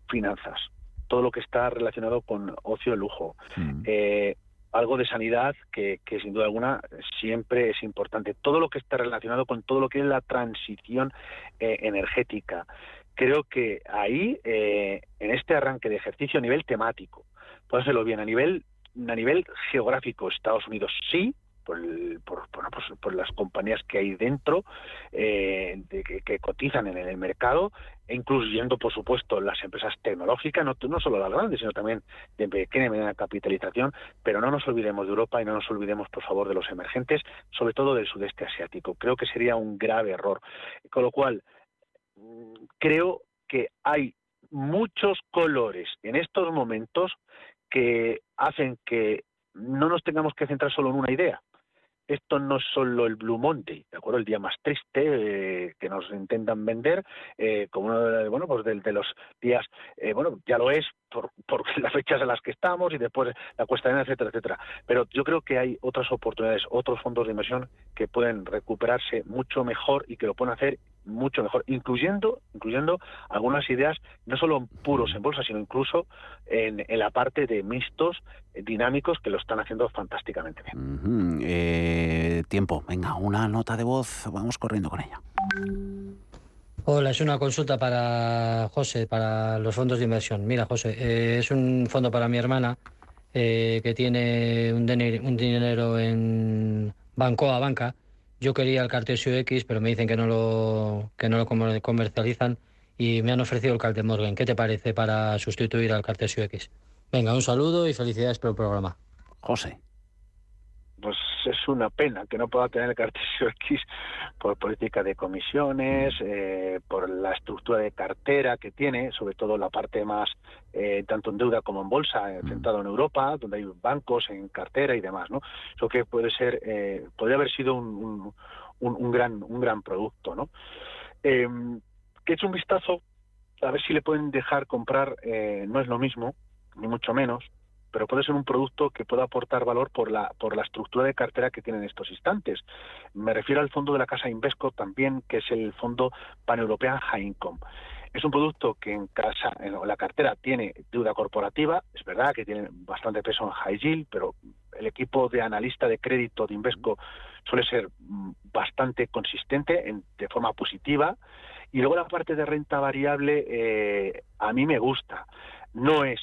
finanzas, todo lo que está relacionado con ocio y lujo, mm. eh, algo de sanidad que, sin duda alguna siempre es importante. Todo lo que está relacionado con todo lo que es la transición eh, energética. Creo que ahí, eh, en este arranque de ejercicio a nivel temático, hacerlo bien a nivel, a nivel geográfico, Estados Unidos sí, por, por, pues, por, las compañías que hay dentro, eh, de, que, cotizan en el mercado, e incluyendo, por supuesto, las empresas tecnológicas, no, no solo las grandes, sino también de pequeña y mediana capitalización, pero no nos olvidemos de Europa y no nos olvidemos, por favor, de los emergentes, sobre todo del sudeste asiático. Creo que sería un grave error. Con lo cual, mm, creo que hay muchos colores en estos momentos que hacen que no nos tengamos que centrar solo en una idea esto no es solo el Blue Monday, ¿de acuerdo? El día más triste eh, que nos intentan vender eh, como uno de, bueno, pues de, los días, eh, bueno, ya lo es por, por, las fechas en las que estamos y después la cuesta de etcétera, etcétera. Pero yo creo que hay otras oportunidades, otros fondos de inversión que pueden recuperarse mucho mejor y que lo pueden hacer mucho mejor, incluyendo, incluyendo algunas ideas, no solo puros en bolsa, sino incluso en, la parte de mixtos eh, dinámicos que lo están haciendo fantásticamente bien. Eh, tiempo, venga, una nota de voz, vamos corriendo con ella. Hola, es una consulta para José, para los fondos de inversión. Mira, José, eh, es un fondo para mi hermana que tiene un, un dinero en Bancoa Banca yo quería el Cartesio X, pero me dicen que no lo, que no lo comercializan y me han ofrecido el Morgan. ¿Qué te parece para sustituir al Cartesio X? Venga, un saludo y felicidades por el programa. José pues es una pena que no pueda tener el Cartesio X por política de comisiones, eh, por la estructura de cartera que tiene, sobre todo la parte más, eh, tanto en deuda como en bolsa, eh, centrado en Europa, donde hay bancos en cartera y demás, ¿no? Eso que puede ser, podría haber sido un, un, gran, un gran producto, ¿no? que he hecho un vistazo a ver si le pueden dejar comprar, no es lo mismo, ni mucho menos, pero puede ser un producto que pueda aportar valor por la, por la estructura de cartera que tiene en estos instantes. Me refiero al fondo de la casa Invesco también, que es el fondo Pan-European High Income. Es un producto que en casa, en la cartera tiene deuda corporativa, es verdad que tiene bastante peso en high yield, pero el equipo de analista de crédito de Invesco suele ser mm, bastante consistente en, de forma positiva. Y luego la parte de renta variable eh, a mí me gusta. No es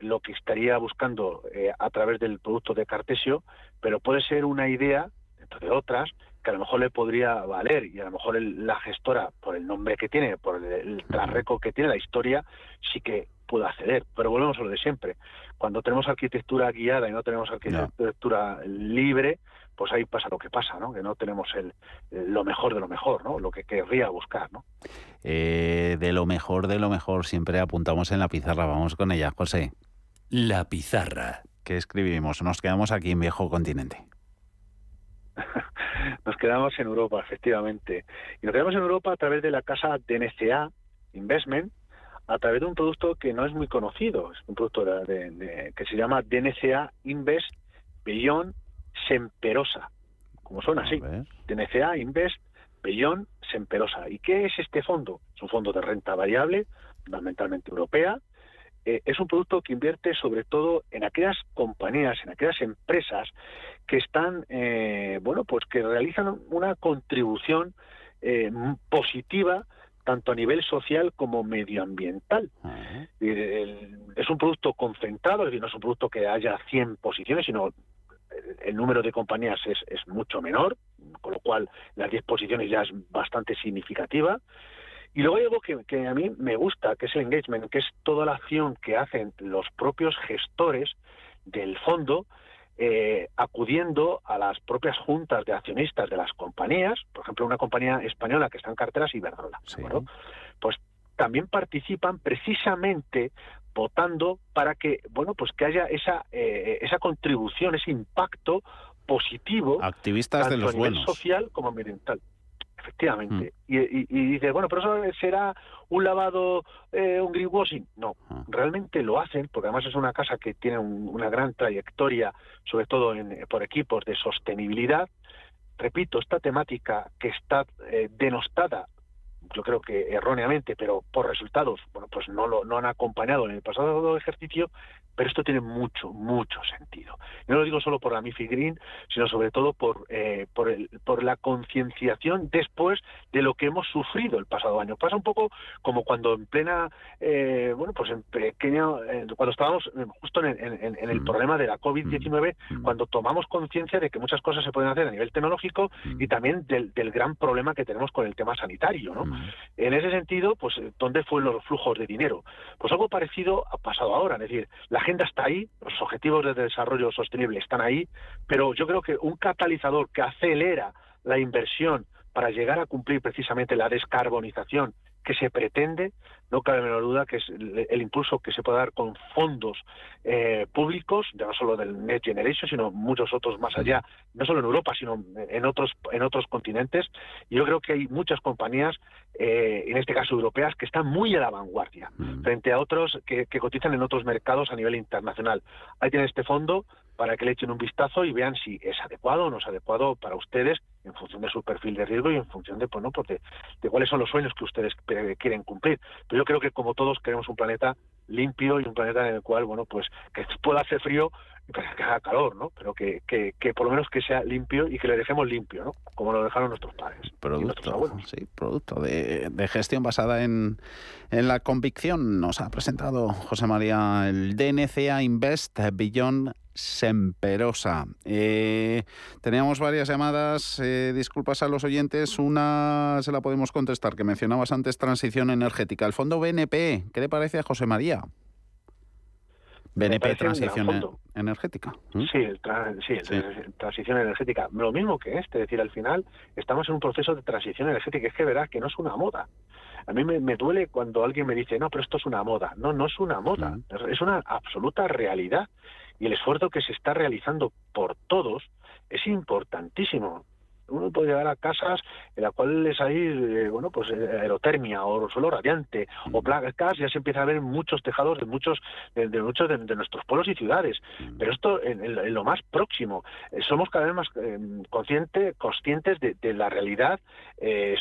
lo que estaría buscando eh, a través del producto de Cartesio, pero puede ser una idea, dentro de otras, que a lo mejor le podría valer y a lo mejor la gestora, por el nombre que tiene, por el, el que tiene, la historia, sí que puede acceder. Pero volvemos a lo de siempre. Cuando tenemos arquitectura guiada y no tenemos arquitectura libre, pues ahí pasa lo que pasa, ¿no? Que no tenemos el, lo mejor de lo mejor, ¿no? Lo que querría buscar, ¿no? Eh, de lo mejor de lo mejor siempre apuntamos en la pizarra. Vamos con ella, José. La pizarra. ¿Qué escribimos? Nos quedamos aquí en viejo continente. nos quedamos en Europa, efectivamente. Y nos quedamos en Europa a través de la casa DNCA Investment, a través de un producto que no es muy conocido. Es un producto de, que se llama DNCA Invest Beyond Semperosa. Como suena así. DNCA Invest Beyond Semperosa. ¿Y qué es este fondo? Es un fondo de renta variable, fundamentalmente europea, eh, es un producto que invierte sobre todo en aquellas compañías, en aquellas empresas que están, eh, bueno, pues que realizan una contribución eh, positiva tanto a nivel social como medioambiental. es un producto concentrado, es decir, no es un producto que haya 100 posiciones, sino el, número de compañías es, es, mucho menor, con lo cual las 10 posiciones ya es bastante significativa. Y luego hay algo que, a mí me gusta, que es el engagement, que es toda la acción que hacen los propios gestores del fondo, eh, acudiendo a las propias juntas de accionistas de las compañías, por ejemplo, una compañía española que está en carteras Iberdrola, pues también participan precisamente votando para que bueno pues que haya esa eh, esa contribución ese impacto positivo activistas de los a nivel social como ambiental efectivamente. Mm. Y, dice, bueno, pero eso será un lavado, eh, un greenwashing. No, ah. realmente lo hacen, porque además es una casa que tiene una gran trayectoria, sobre todo en, por equipos de sostenibilidad. Repito, esta temática que está eh, denostada yo creo que erróneamente, pero por resultados, bueno, pues no lo no han acompañado en el pasado ejercicio, pero esto tiene mucho, mucho sentido. no lo digo solo por la Mifi Green, sino sobre todo por, eh, por, el, por la concienciación después de lo que hemos sufrido el pasado año. Pasa un poco como cuando en plena, eh, bueno, pues en pequeño, eh, cuando estábamos justo en, en, el mm. problema de la COVID-19, mm. mm. cuando tomamos conciencia de que muchas cosas se pueden hacer a nivel tecnológico y también del, del, gran problema que tenemos con el tema sanitario, ¿no? En ese sentido, pues, ¿dónde fueron los flujos de dinero? Pues algo parecido ha pasado ahora, es decir, la agenda está ahí, los objetivos de desarrollo sostenible están ahí, pero yo creo que un catalizador que acelera la inversión para llegar a cumplir precisamente la descarbonización que se pretende, no cabe menor duda que es el, impulso que se puede dar con fondos eh, públicos, ya no solo del Next Generation, sino muchos otros más allá, no solo en Europa, sino en otros en otros continentes. Yo creo que hay muchas compañías, eh, en este caso europeas, que están muy a la vanguardia frente a otros que, que cotizan en otros mercados a nivel internacional. Ahí tienen este fondo para que le echen un vistazo y vean si es adecuado o no es adecuado para ustedes en función de su perfil de riesgo y en función de, pues, ¿no? pues de, cuáles son los sueños que ustedes quieren cumplir. Pero yo creo que como todos queremos un planeta limpio y un planeta en el cual, bueno, pues que pueda hacer frío que haga calor, ¿no? Pero que, que, que, por lo menos que sea limpio y que le dejemos limpio, ¿no? Como lo dejaron nuestros padres. Producto, sí, producto de, de, gestión basada en, en la convicción. Nos ha presentado José María el DNCA Invest Beyond Semperosa. Eh, teníamos varias llamadas, eh, disculpas a los oyentes, una se la podemos contestar, que mencionabas antes transición energética. El fondo BNP, ¿qué le parece a José María? BNP Transición Energética. Sí, el sí, transición energética. Lo mismo que este, es decir, al final estamos en un proceso de transición energética. Es que verás que no es una moda. A mí me, duele cuando alguien me dice, no, pero esto es una moda. No, no es una moda, es una absoluta realidad. Y el esfuerzo que se está realizando por todos es importantísimo uno puede llegar a casas en las cuales hay, eh, bueno, pues eh, aerotermia o suelo radiante o placas, ya se empieza a ver en muchos tejados de muchos de, muchos de, nuestros pueblos y ciudades. Pero esto en, lo más próximo. Eh, somos cada vez más consciente, conscientes de, la realidad,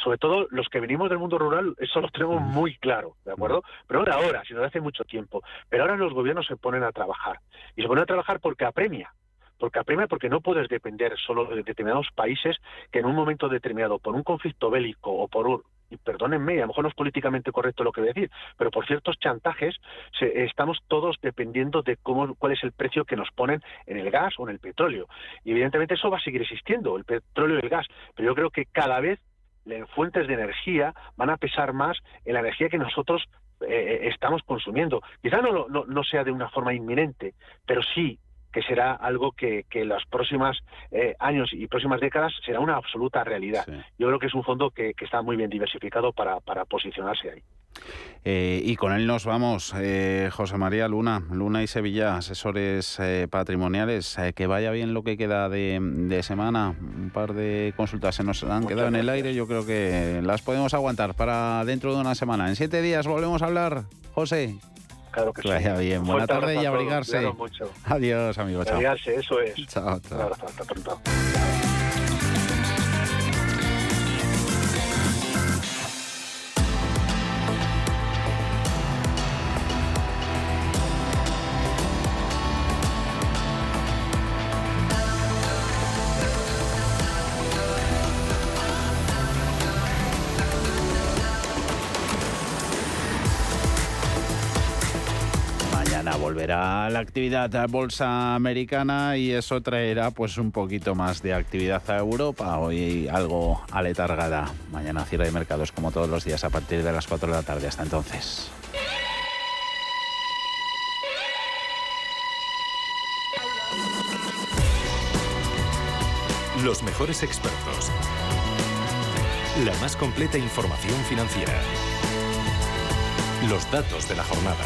sobre todo los que venimos del mundo rural, eso lo tenemos muy claro, ¿de acuerdo? Pero ahora, ahora, sino hace mucho tiempo. Pero ahora los gobiernos se ponen a trabajar. Y se ponen a trabajar porque apremia porque apremia porque no puedes depender solo de determinados países que en un momento determinado, por un conflicto bélico o por un y perdónenme, a lo mejor no es políticamente correcto lo que voy a decir, pero por ciertos chantajes estamos todos dependiendo de cómo, cuál es el precio que nos ponen en el gas o en el petróleo. Y evidentemente eso va a seguir existiendo, el petróleo y el gas, pero yo creo que cada vez las fuentes de energía van a pesar más en la energía que nosotros eh, eh, estamos consumiendo. Quizá no, no, no sea de una forma inminente, pero sí que será algo que, en los próximos eh, años y próximas décadas será una absoluta realidad. Yo creo que es un fondo que, está muy bien diversificado para, posicionarse ahí. Eh, y con él nos vamos, eh, José María Luna, Luna y Sevilla, asesores patrimoniales. que vaya bien lo que queda de, semana. Un par de consultas se nos han quedado en el aire. Yo creo que las podemos aguantar para dentro de una semana. En siete días volvemos a hablar. José, claro que, vaya bien. Buena tarde y abrigarse. Adiós, amigos. Abrigarse, eso es. Chao, chao. hasta pronto. La actividad bolsa americana y eso traerá pues un poquito más de actividad a Europa. Hoy algo aletargada. Mañana cierre de mercados como todos los días a partir de las 4 de la tarde. Hasta entonces. Los mejores expertos. La más completa información financiera. Los datos de la jornada.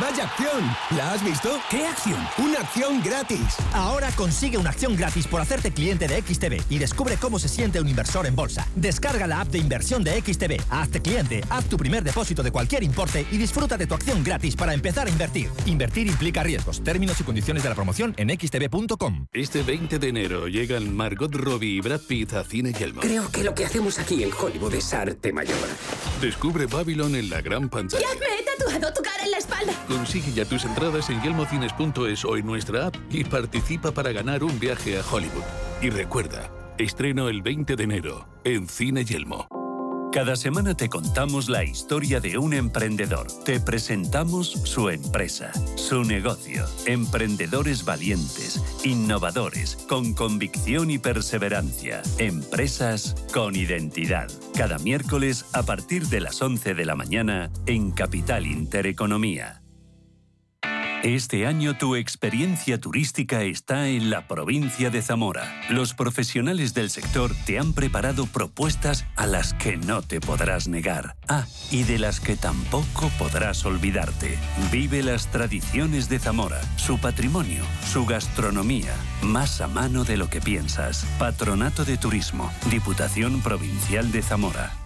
¡Vaya acción! ¿La has visto? ¿Qué acción? ¡Una acción gratis! Ahora consigue una acción gratis por hacerte cliente de XTB y descubre cómo se siente un inversor en bolsa. Descarga la app de inversión de XTB, hazte cliente, haz tu primer depósito de cualquier importe y disfruta de tu acción gratis para empezar a invertir. Invertir implica riesgos. Términos y condiciones de la promoción en xtb.com. Este 20 de enero llegan Margot Robbie y Brad Pitt a Cine Yelmo. Creo que lo que hacemos aquí en Hollywood es arte mayor. Descubre Babylon en la gran pantalla. ¡Ya me he tatuado tu en la espalda! Consigue ya tus entradas en yelmocines.es o en nuestra app y participa para ganar un viaje a Hollywood. Y recuerda, estreno el 20 de enero en Cine Yelmo. Cada semana te contamos la historia de un emprendedor. Te presentamos su empresa, su negocio. Emprendedores valientes, innovadores, con convicción y perseverancia. Empresas con identidad. Cada miércoles a partir de las 11 de la mañana en Capital Intereconomía. Este año tu experiencia turística está en la provincia de Zamora. Los profesionales del sector te han preparado propuestas a las que no te podrás negar. Ah, y de las que tampoco podrás olvidarte. Vive las tradiciones de Zamora, su patrimonio, su gastronomía, más a mano de lo que piensas. Patronato de Turismo, Diputación Provincial de Zamora.